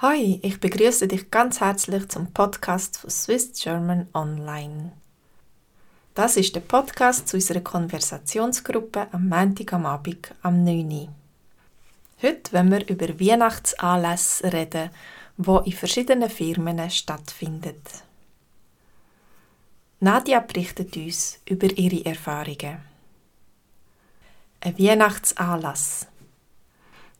Hi, ich begrüße dich ganz herzlich zum Podcast von Swiss German Online. Das ist der Podcast zu unserer Konversationsgruppe am Montag am Abend am 9. Uhr. Heute wollen wir über Weihnachtsanlässe reden, wo in verschiedenen Firmen stattfinden. Nadia berichtet uns über ihre Erfahrungen. Ein Weihnachtsanlass.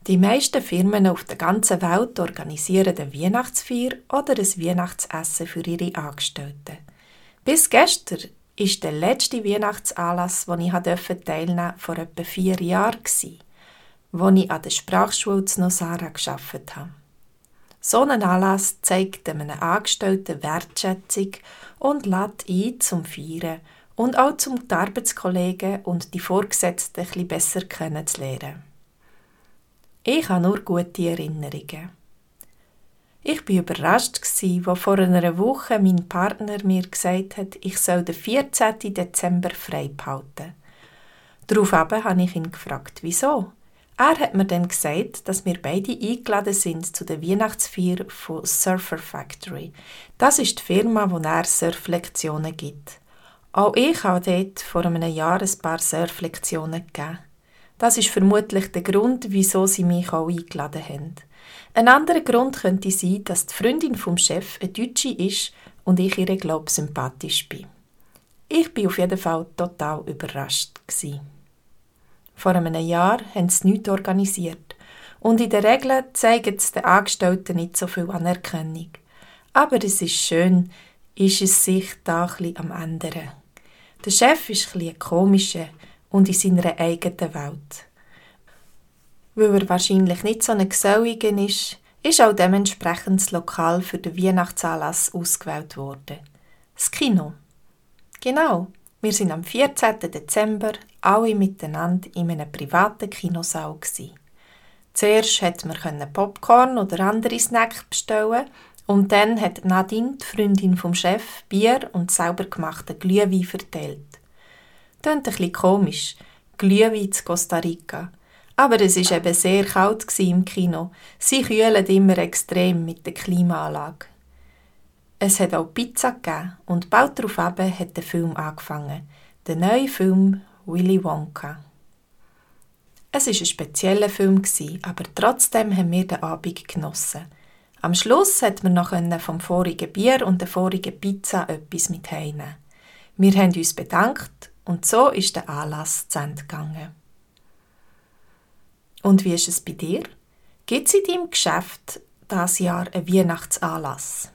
Die meisten Firmen auf der ganzen Welt organisieren eine Weihnachtsfeier oder ein Weihnachtsessen für ihre Angestellten. Bis gestern ist der letzte Weihnachtsanlass, den ich teilnehmen durfte, vor etwa vier Jahren, als ich an der Sprachschule zu Nosara gearbeitet habe. So ein Anlass zeigt einem Angestellten Wertschätzung und lädt ein zum Feiern und auch zum die Arbeitskollegen und die Vorgesetzten etwas besser kennenzulernen. Ich habe nur gute Erinnerungen. Ich war überrascht, als vor einer Woche mein Partner mir gesagt hat, ich soll den 14. Dezember frei behalten. Daraufhin habe ich ihn gefragt, wieso. Er hat mir dann gesagt, dass wir beide eingeladen sind zu der Weihnachtsfeier von Surfer Factory. Das ist die Firma, wo er Surflektionen gibt. Auch ich habe dort vor einem Jahr ein paar Surflektionen gegeben. Das ist vermutlich der Grund, wieso sie mich auch eingeladen haben. Ein anderer Grund könnte sein, dass die Freundin vom Chef eine Deutsche ist und ich ihre Glaub sympathisch bin. Ich bin auf jeden Fall total überrascht. Gewesen. Vor einem Jahr haben sie nichts organisiert und in der Regel zeigen es den Angestellten nicht so viel Anerkennung. Aber es ist schön, ist es sich da ein am ändern. Der Chef ist ein bisschen komischer, und in seiner eigenen Welt. Weil er wahrscheinlich nicht so ein Geselliger ist, ist auch dementsprechend das Lokal für den Weihnachtsanlass ausgewählt worden. Das Kino. Genau, wir sind am 14. Dezember alle miteinander in einem privaten Kinosaal. Gewesen. Zuerst konnte man Popcorn oder andere Snacks bestellen und dann hat Nadine, die Freundin vom Chef, Bier und selber gemachten Glühwein verteilt. Klingt ein bisschen komisch. Glühwein Costa Rica. Aber es war eben sehr kalt im Kino. Sie kühlen immer extrem mit der Klimaanlage. Es hat auch Pizza gegeben und bald darauf hat der Film angefangen. Der neue Film Willy Wonka. Es war ein spezieller Film, aber trotzdem haben wir den Abend genossen. Am Schluss hat man noch vom vorigen Bier und der vorigen Pizza etwas mit heimnehmen. Wir haben uns bedankt und so ist der Anlass zu Ende gegangen. Und wie ist es bei dir? Gibt es in deinem Geschäft das Jahr einen Weihnachtsanlass?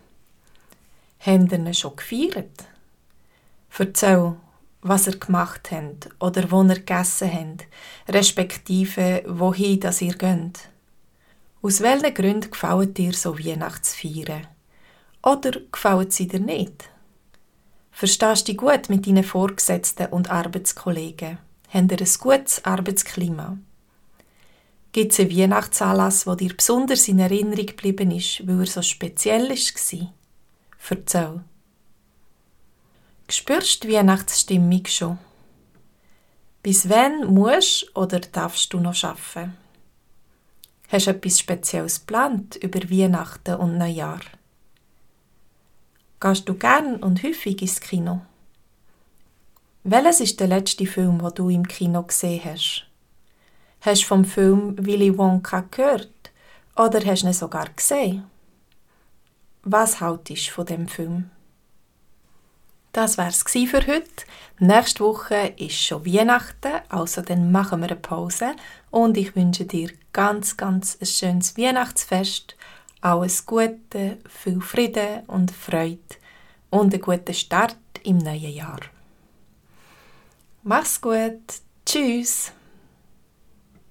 Haben ihr ihn schon gefeiert? Erzähl, was ihr gemacht habt oder wo ihr gegessen habt, respektive wohin das ihr geht. Aus welchen Gründen gefällt dir so Weihnachtsfeiern? Oder gefällt sie dir nicht? Verstehst du dich gut mit deinen Vorgesetzten und Arbeitskollegen? Habt ihr ein gutes Arbeitsklima? Gibt es einen Weihnachtsanlass, der dir besonders in Erinnerung geblieben ist, weil er so speziell war? Erzähl. Spürst du die Weihnachtsstimmung schon? Bis wann musst oder darfst du noch arbeiten? Hast du etwas Spezielles geplant über Weihnachten und Neujahr? Gehst du gern und häufig ins Kino? Welches ist der letzte Film, den du im Kino gesehen hast? Hast du vom Film Willy Wonka gehört? Oder hast du ihn sogar gesehen? Was haltest du von dem Film? Das wär's für heute. Nächste Woche ist schon Weihnachten, also dann machen wir eine Pause und ich wünsche dir ganz, ganz ein schönes Weihnachtsfest alles Gute, viel Frieden und Freude und einen guten Start im neuen Jahr. Mach's gut. Tschüss.